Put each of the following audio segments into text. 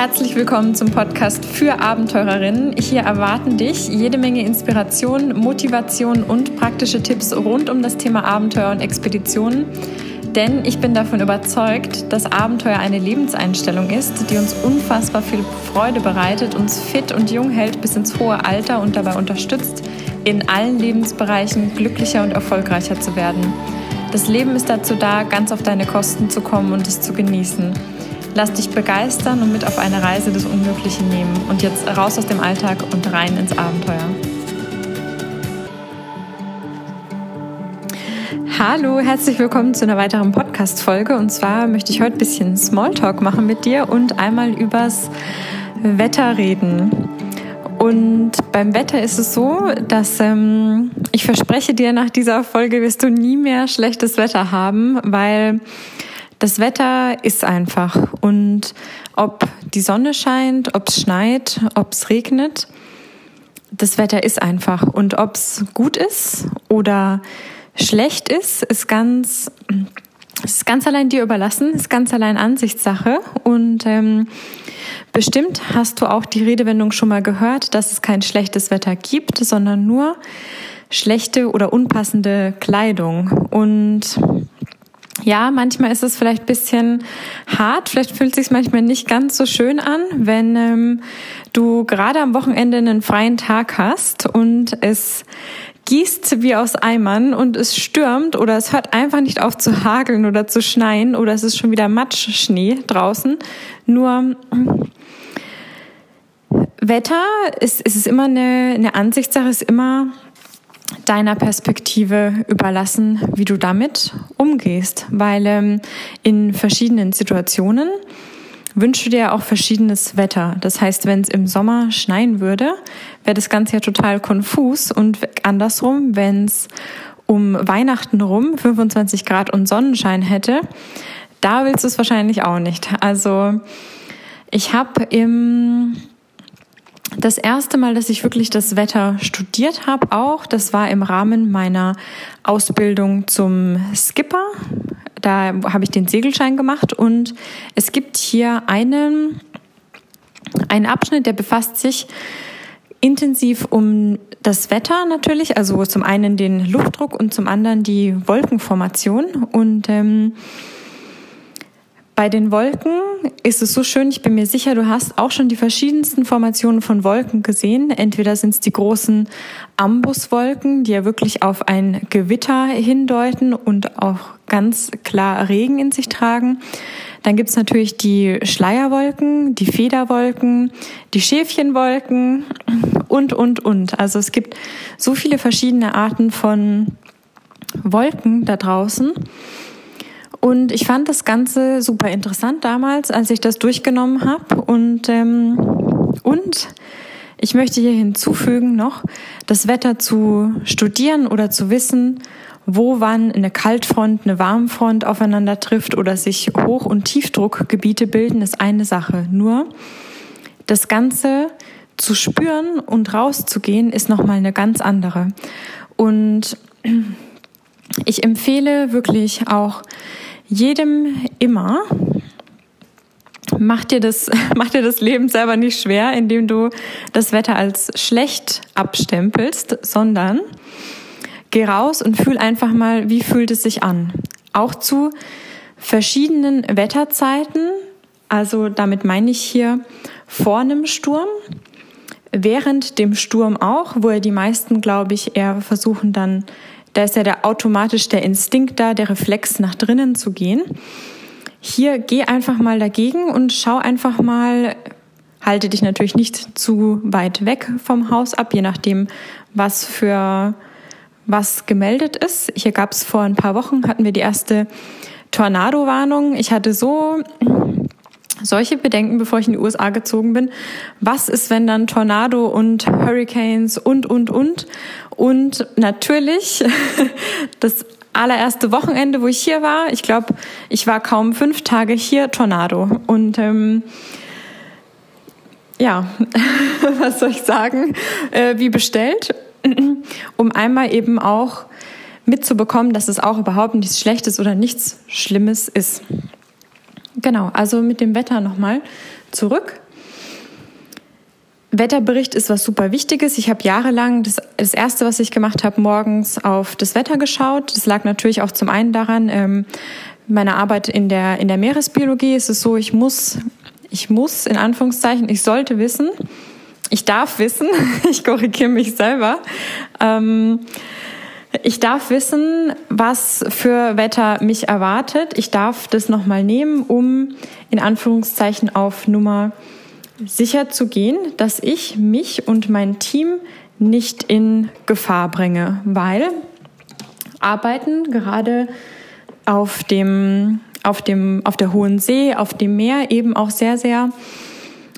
Herzlich willkommen zum Podcast für Abenteurerinnen. Hier erwarten dich jede Menge Inspiration, Motivation und praktische Tipps rund um das Thema Abenteuer und Expeditionen. Denn ich bin davon überzeugt, dass Abenteuer eine Lebenseinstellung ist, die uns unfassbar viel Freude bereitet, uns fit und jung hält bis ins hohe Alter und dabei unterstützt, in allen Lebensbereichen glücklicher und erfolgreicher zu werden. Das Leben ist dazu da, ganz auf deine Kosten zu kommen und es zu genießen. Lass dich begeistern und mit auf eine Reise des Unmöglichen nehmen. Und jetzt raus aus dem Alltag und rein ins Abenteuer. Hallo, herzlich willkommen zu einer weiteren Podcast-Folge. Und zwar möchte ich heute ein bisschen Smalltalk machen mit dir und einmal übers Wetter reden. Und beim Wetter ist es so, dass ähm, ich verspreche dir, nach dieser Folge wirst du nie mehr schlechtes Wetter haben, weil das Wetter ist einfach. Und ob die Sonne scheint, ob es schneit, ob es regnet, das Wetter ist einfach. Und ob es gut ist oder schlecht ist, ist ganz, ist ganz allein dir überlassen, ist ganz allein Ansichtssache. Und ähm, bestimmt hast du auch die Redewendung schon mal gehört, dass es kein schlechtes Wetter gibt, sondern nur schlechte oder unpassende Kleidung. Und ja, manchmal ist es vielleicht bisschen hart, vielleicht fühlt es sich manchmal nicht ganz so schön an, wenn ähm, du gerade am Wochenende einen freien Tag hast und es gießt wie aus Eimern und es stürmt oder es hört einfach nicht auf zu hageln oder zu schneien oder es ist schon wieder Matschschnee draußen. Nur Wetter ist, ist es immer eine, eine Ansichtssache, ist immer deiner Perspektive überlassen, wie du damit umgehst, weil ähm, in verschiedenen Situationen wünschst du dir auch verschiedenes Wetter. Das heißt, wenn es im Sommer schneien würde, wäre das Ganze ja total konfus und andersrum, wenn es um Weihnachten rum 25 Grad und Sonnenschein hätte, da willst du es wahrscheinlich auch nicht. Also ich habe im das erste Mal, dass ich wirklich das Wetter studiert habe, auch, das war im Rahmen meiner Ausbildung zum Skipper. Da habe ich den Segelschein gemacht und es gibt hier einen, einen Abschnitt, der befasst sich intensiv um das Wetter natürlich, also zum einen den Luftdruck und zum anderen die Wolkenformation und ähm, bei den Wolken ist es so schön, ich bin mir sicher, du hast auch schon die verschiedensten Formationen von Wolken gesehen. Entweder sind es die großen Ambuswolken, die ja wirklich auf ein Gewitter hindeuten und auch ganz klar Regen in sich tragen. Dann gibt's natürlich die Schleierwolken, die Federwolken, die Schäfchenwolken und, und, und. Also es gibt so viele verschiedene Arten von Wolken da draußen. Und ich fand das Ganze super interessant damals, als ich das durchgenommen habe. Und, ähm, und ich möchte hier hinzufügen noch, das Wetter zu studieren oder zu wissen, wo wann eine Kaltfront, eine Warmfront aufeinander trifft oder sich Hoch- und Tiefdruckgebiete bilden, ist eine Sache. Nur das Ganze zu spüren und rauszugehen, ist nochmal eine ganz andere. Und ich empfehle wirklich auch jedem immer. Mach dir, das, mach dir das Leben selber nicht schwer, indem du das Wetter als schlecht abstempelst, sondern geh raus und fühl einfach mal, wie fühlt es sich an. Auch zu verschiedenen Wetterzeiten, also damit meine ich hier vor einem Sturm, während dem Sturm auch, wo ja die meisten, glaube ich, eher versuchen dann da ist ja der automatisch der Instinkt da, der Reflex nach drinnen zu gehen. Hier geh einfach mal dagegen und schau einfach mal, halte dich natürlich nicht zu weit weg vom Haus ab, je nachdem, was für was gemeldet ist. Hier gab es vor ein paar Wochen, hatten wir die erste Tornado-Warnung. Ich hatte so solche Bedenken, bevor ich in die USA gezogen bin. Was ist, wenn dann Tornado und Hurricanes und, und, und? Und natürlich das allererste Wochenende, wo ich hier war, ich glaube, ich war kaum fünf Tage hier, Tornado. Und ähm, ja, was soll ich sagen? Äh, wie bestellt, um einmal eben auch mitzubekommen, dass es auch überhaupt nichts Schlechtes oder nichts Schlimmes ist. Genau, also mit dem Wetter nochmal zurück. Wetterbericht ist was super Wichtiges. Ich habe jahrelang das, das erste, was ich gemacht habe, morgens auf das Wetter geschaut. Das lag natürlich auch zum einen daran, ähm, meiner Arbeit in der in der Meeresbiologie ist es so, ich muss ich muss in Anführungszeichen, ich sollte wissen, ich darf wissen, ich korrigiere mich selber. Ähm, ich darf wissen, was für Wetter mich erwartet. Ich darf das nochmal nehmen, um in Anführungszeichen auf Nummer sicher zu gehen, dass ich mich und mein Team nicht in Gefahr bringe, weil Arbeiten gerade auf dem, auf dem, auf der hohen See, auf dem Meer eben auch sehr, sehr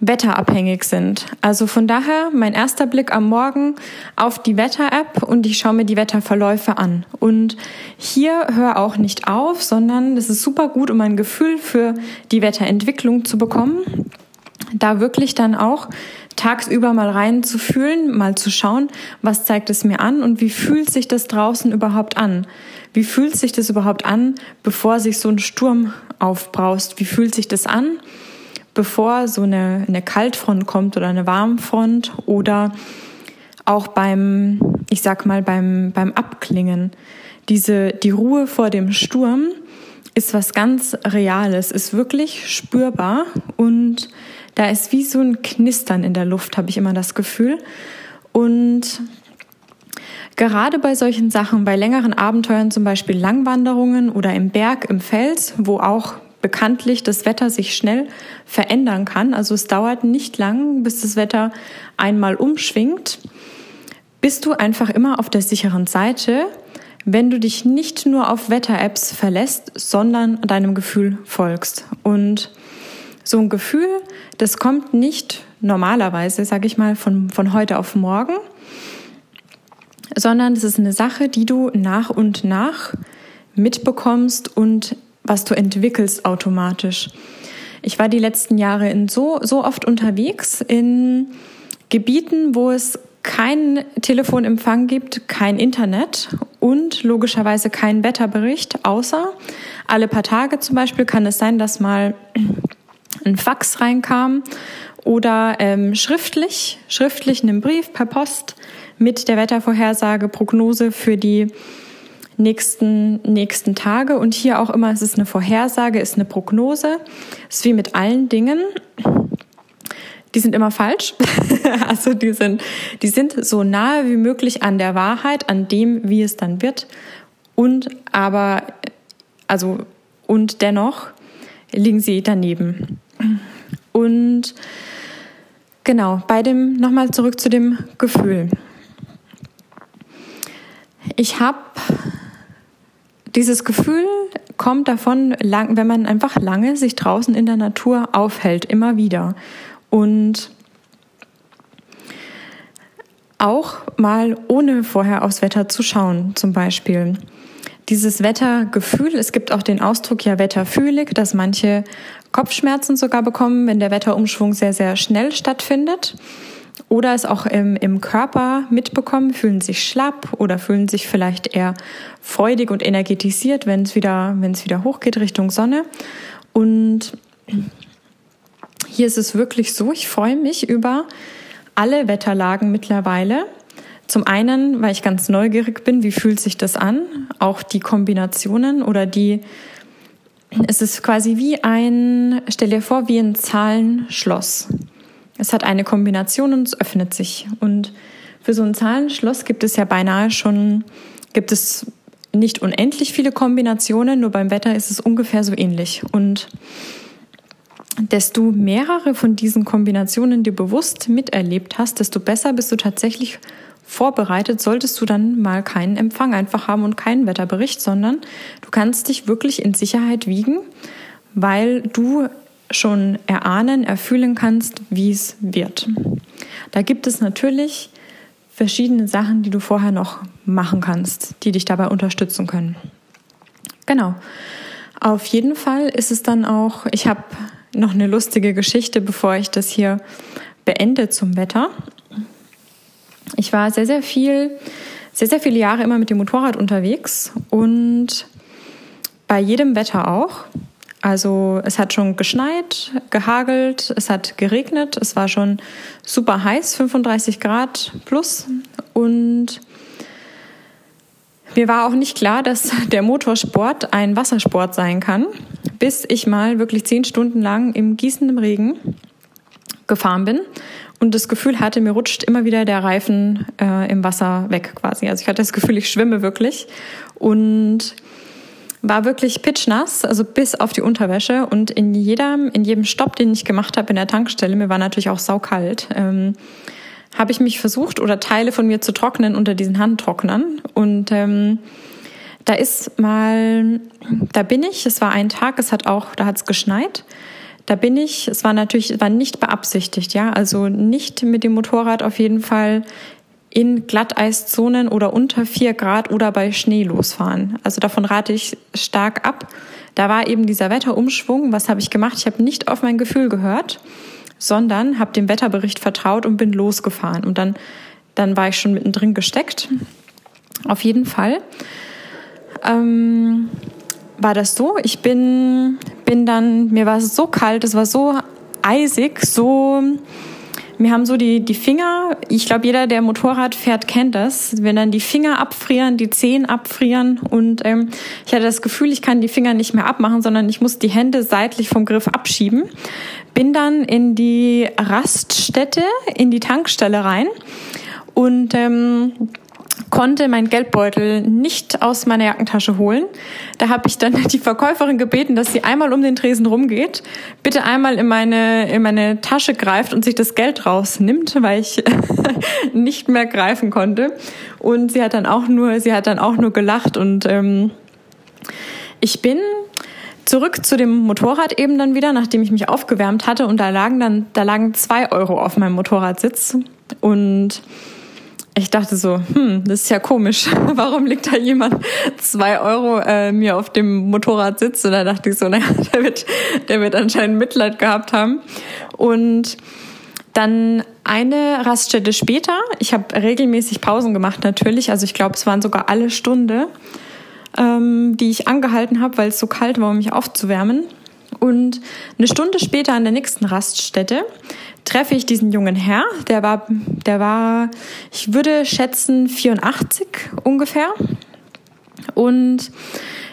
wetterabhängig sind. Also von daher mein erster Blick am Morgen auf die Wetter-App und ich schaue mir die Wetterverläufe an. Und hier hör auch nicht auf, sondern es ist super gut, um ein Gefühl für die Wetterentwicklung zu bekommen. Da wirklich dann auch tagsüber mal reinzufühlen, mal zu schauen, was zeigt es mir an und wie fühlt sich das draußen überhaupt an? Wie fühlt sich das überhaupt an, bevor sich so ein Sturm aufbraust? Wie fühlt sich das an? bevor so eine, eine Kaltfront kommt oder eine Warmfront oder auch beim, ich sag mal, beim, beim Abklingen. Diese, die Ruhe vor dem Sturm ist was ganz Reales, ist wirklich spürbar und da ist wie so ein Knistern in der Luft, habe ich immer das Gefühl. Und gerade bei solchen Sachen, bei längeren Abenteuern, zum Beispiel Langwanderungen oder im Berg, im Fels, wo auch bekanntlich das Wetter sich schnell verändern kann. Also es dauert nicht lang, bis das Wetter einmal umschwingt. Bist du einfach immer auf der sicheren Seite, wenn du dich nicht nur auf Wetter-Apps verlässt, sondern deinem Gefühl folgst. Und so ein Gefühl, das kommt nicht normalerweise, sage ich mal, von, von heute auf morgen, sondern das ist eine Sache, die du nach und nach mitbekommst und was du entwickelst automatisch. Ich war die letzten Jahre in so, so oft unterwegs in Gebieten, wo es keinen Telefonempfang gibt, kein Internet und logischerweise keinen Wetterbericht, außer alle paar Tage zum Beispiel kann es sein, dass mal ein Fax reinkam oder ähm, schriftlich, schriftlich einen Brief per Post mit der Wettervorhersage, Prognose für die nächsten, nächsten Tage. Und hier auch immer, es ist eine Vorhersage, ist eine Prognose. Es ist wie mit allen Dingen. Die sind immer falsch. also die sind, die sind so nahe wie möglich an der Wahrheit, an dem, wie es dann wird. Und aber, also, und dennoch liegen sie daneben. Und genau, bei dem, nochmal zurück zu dem Gefühl. Ich habe dieses Gefühl kommt davon, wenn man einfach lange sich draußen in der Natur aufhält, immer wieder. Und auch mal ohne vorher aufs Wetter zu schauen, zum Beispiel. Dieses Wettergefühl, es gibt auch den Ausdruck ja wetterfühlig, dass manche Kopfschmerzen sogar bekommen, wenn der Wetterumschwung sehr, sehr schnell stattfindet oder es auch im, im Körper mitbekommen, fühlen sich schlapp oder fühlen sich vielleicht eher freudig und energetisiert, wenn es wieder, wenn es wieder hochgeht Richtung Sonne. Und hier ist es wirklich so, ich freue mich über alle Wetterlagen mittlerweile. Zum einen, weil ich ganz neugierig bin, wie fühlt sich das an? Auch die Kombinationen oder die, es ist quasi wie ein, stell dir vor, wie ein Zahlenschloss. Es hat eine Kombination und es öffnet sich. Und für so ein Zahlenschloss gibt es ja beinahe schon, gibt es nicht unendlich viele Kombinationen, nur beim Wetter ist es ungefähr so ähnlich. Und desto mehrere von diesen Kombinationen dir bewusst miterlebt hast, desto besser bist du tatsächlich vorbereitet, solltest du dann mal keinen Empfang einfach haben und keinen Wetterbericht, sondern du kannst dich wirklich in Sicherheit wiegen, weil du schon erahnen, erfühlen kannst, wie es wird. Da gibt es natürlich verschiedene Sachen, die du vorher noch machen kannst, die dich dabei unterstützen können. Genau. Auf jeden Fall ist es dann auch, ich habe noch eine lustige Geschichte, bevor ich das hier beende zum Wetter. Ich war sehr, sehr viel, sehr, sehr viele Jahre immer mit dem Motorrad unterwegs und bei jedem Wetter auch Also es hat schon geschneit, gehagelt, es hat geregnet, es war schon super heiß, 35 Grad plus. Und mir war auch nicht klar, dass der Motorsport ein Wassersport sein kann, bis ich mal wirklich zehn Stunden lang im gießenden Regen gefahren bin und das Gefühl hatte, mir rutscht immer wieder der Reifen äh, im Wasser weg quasi. Also ich hatte das Gefühl, ich schwimme wirklich und war wirklich pitchnass, also bis auf die Unterwäsche. Und in jedem, in jedem Stopp, den ich gemacht habe in der Tankstelle, mir war natürlich auch saukalt, ähm, habe ich mich versucht oder Teile von mir zu trocknen unter diesen Handtrocknern. Und ähm, da ist mal, da bin ich, es war ein Tag, es hat auch, da hat es geschneit. Da bin ich, es war natürlich, war nicht beabsichtigt, ja, also nicht mit dem Motorrad auf jeden Fall in Glatteiszonen oder unter vier Grad oder bei Schnee losfahren. Also davon rate ich stark ab. Da war eben dieser Wetterumschwung. Was habe ich gemacht? Ich habe nicht auf mein Gefühl gehört, sondern habe dem Wetterbericht vertraut und bin losgefahren. Und dann, dann war ich schon mittendrin gesteckt. Auf jeden Fall ähm, war das so. Ich bin, bin dann, mir war es so kalt, es war so eisig, so mir haben so die, die Finger, ich glaube, jeder, der Motorrad fährt, kennt das, wenn dann die Finger abfrieren, die Zehen abfrieren und ähm, ich hatte das Gefühl, ich kann die Finger nicht mehr abmachen, sondern ich muss die Hände seitlich vom Griff abschieben. Bin dann in die Raststätte, in die Tankstelle rein und ähm, konnte meinen Geldbeutel nicht aus meiner Jackentasche holen. Da habe ich dann die Verkäuferin gebeten, dass sie einmal um den Tresen rumgeht, bitte einmal in meine, in meine Tasche greift und sich das Geld rausnimmt, weil ich nicht mehr greifen konnte. Und sie hat dann auch nur, sie hat dann auch nur gelacht und ähm, ich bin zurück zu dem Motorrad eben dann wieder, nachdem ich mich aufgewärmt hatte und da lagen dann, da lagen zwei Euro auf meinem Motorradsitz und ich dachte so, hm, das ist ja komisch. Warum liegt da jemand zwei Euro äh, mir auf dem Motorrad sitzt? Und da dachte ich so, naja, der wird, der wird anscheinend Mitleid gehabt haben. Und dann eine Raststätte später, ich habe regelmäßig Pausen gemacht natürlich, also ich glaube, es waren sogar alle Stunde, ähm, die ich angehalten habe, weil es so kalt war, um mich aufzuwärmen. Und eine Stunde später an der nächsten Raststätte treffe ich diesen jungen Herr, der war, der war, ich würde schätzen, 84 ungefähr. Und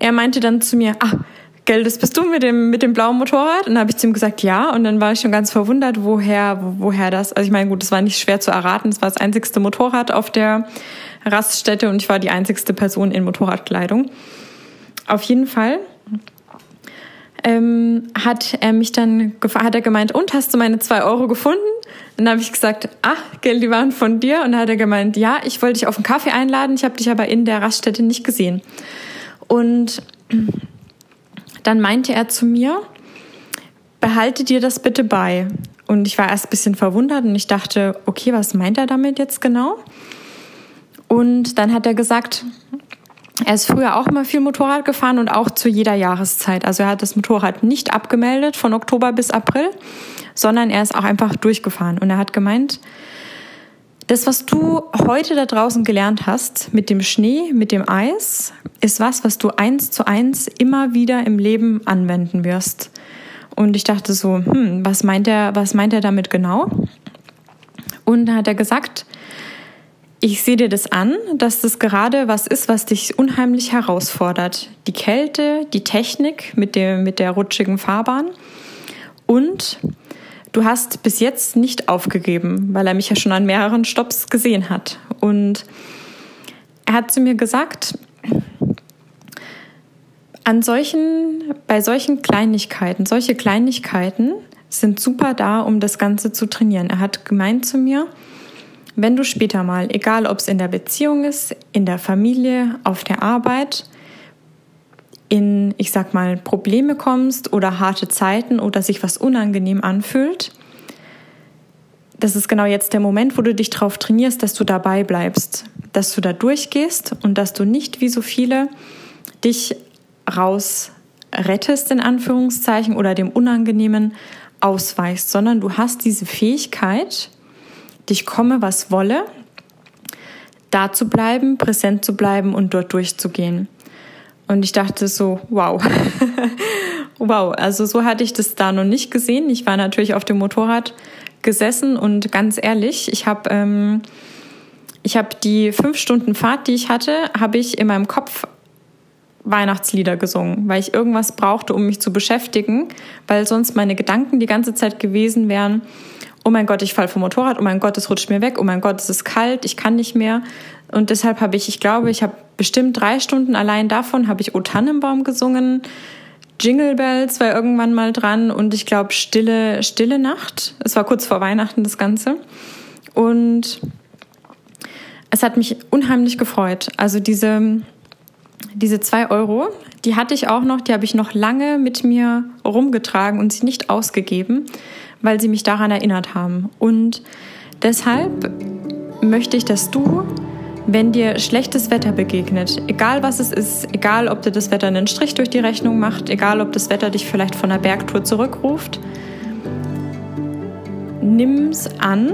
er meinte dann zu mir, ah, Gell, das bist du mit dem, mit dem blauen Motorrad? Und dann habe ich zu ihm gesagt, ja. Und dann war ich schon ganz verwundert, woher, woher das. Also ich meine, gut, es war nicht schwer zu erraten. Es war das einzigste Motorrad auf der Raststätte und ich war die einzigste Person in Motorradkleidung. Auf jeden Fall ähm, hat er mich dann hat er gemeint, und hast du meine zwei Euro gefunden? dann habe ich gesagt, ach, gell, die waren von dir. Und dann hat er gemeint, ja, ich wollte dich auf einen Kaffee einladen, ich habe dich aber in der Raststätte nicht gesehen. Und dann meinte er zu mir, behalte dir das bitte bei. Und ich war erst ein bisschen verwundert und ich dachte, okay, was meint er damit jetzt genau? Und dann hat er gesagt, er ist früher auch immer viel Motorrad gefahren und auch zu jeder Jahreszeit. Also er hat das Motorrad nicht abgemeldet von Oktober bis April, sondern er ist auch einfach durchgefahren. Und er hat gemeint, das, was du heute da draußen gelernt hast mit dem Schnee, mit dem Eis, ist was, was du eins zu eins immer wieder im Leben anwenden wirst. Und ich dachte so, hm, was meint er, was meint er damit genau? Und da hat er gesagt, ich sehe dir das an, dass das gerade was ist, was dich unheimlich herausfordert. Die Kälte, die Technik mit der, mit der rutschigen Fahrbahn und du hast bis jetzt nicht aufgegeben, weil er mich ja schon an mehreren Stops gesehen hat. Und er hat zu mir gesagt, an solchen, bei solchen Kleinigkeiten, solche Kleinigkeiten sind super da, um das Ganze zu trainieren. Er hat gemeint zu mir, wenn du später mal, egal ob es in der Beziehung ist, in der Familie, auf der Arbeit, in, ich sag mal, Probleme kommst oder harte Zeiten oder sich was unangenehm anfühlt, das ist genau jetzt der Moment, wo du dich darauf trainierst, dass du dabei bleibst, dass du da durchgehst und dass du nicht wie so viele dich raus rettest in Anführungszeichen oder dem Unangenehmen ausweichst, sondern du hast diese Fähigkeit, dich komme, was wolle, da zu bleiben, präsent zu bleiben und dort durchzugehen. Und ich dachte so, wow, wow, also so hatte ich das da noch nicht gesehen. Ich war natürlich auf dem Motorrad gesessen und ganz ehrlich, ich habe ähm, ich habe die fünf Stunden Fahrt, die ich hatte, habe ich in meinem Kopf Weihnachtslieder gesungen, weil ich irgendwas brauchte, um mich zu beschäftigen, weil sonst meine Gedanken die ganze Zeit gewesen wären, oh mein Gott, ich falle vom Motorrad, oh mein Gott, es rutscht mir weg, oh mein Gott, es ist kalt, ich kann nicht mehr. Und deshalb habe ich, ich glaube, ich habe bestimmt drei Stunden allein davon, habe ich O Tannenbaum gesungen, Jingle Bells war irgendwann mal dran und ich glaube Stille, Stille Nacht. Es war kurz vor Weihnachten das Ganze. Und es hat mich unheimlich gefreut. Also diese, diese zwei Euro, die hatte ich auch noch, die habe ich noch lange mit mir rumgetragen und sie nicht ausgegeben, weil sie mich daran erinnert haben. Und deshalb möchte ich, dass du, wenn dir schlechtes Wetter begegnet, egal was es ist, egal ob dir das Wetter einen Strich durch die Rechnung macht, egal ob das Wetter dich vielleicht von der Bergtour zurückruft, nimm's an,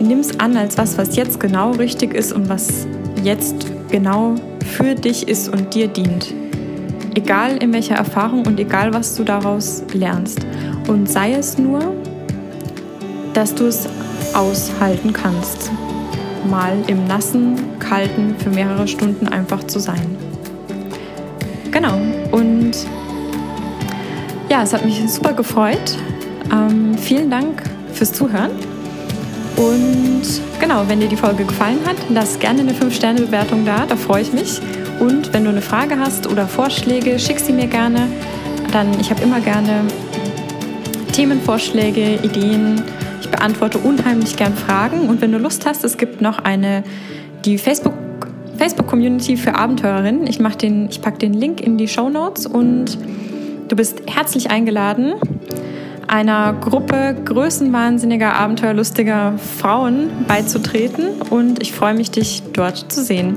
nimm's an als was, was jetzt genau richtig ist und was jetzt genau für dich ist und dir dient. Egal in welcher Erfahrung und egal was du daraus lernst. Und sei es nur, dass du es aushalten kannst, mal im nassen, kalten für mehrere Stunden einfach zu sein. Genau. Und ja, es hat mich super gefreut. Ähm, vielen Dank fürs Zuhören. Und genau, wenn dir die Folge gefallen hat, lass gerne eine 5-Sterne-Bewertung da, da freue ich mich. Und wenn du eine Frage hast oder Vorschläge, schick sie mir gerne. Dann, ich habe immer gerne Themenvorschläge, Ideen. Ich beantworte unheimlich gern Fragen. Und wenn du Lust hast, es gibt noch eine, die Facebook Facebook-Community für Abenteurerinnen. Ich, ich packe den Link in die Show Notes und du bist herzlich eingeladen einer Gruppe größenwahnsinniger, abenteuerlustiger Frauen beizutreten und ich freue mich, dich dort zu sehen.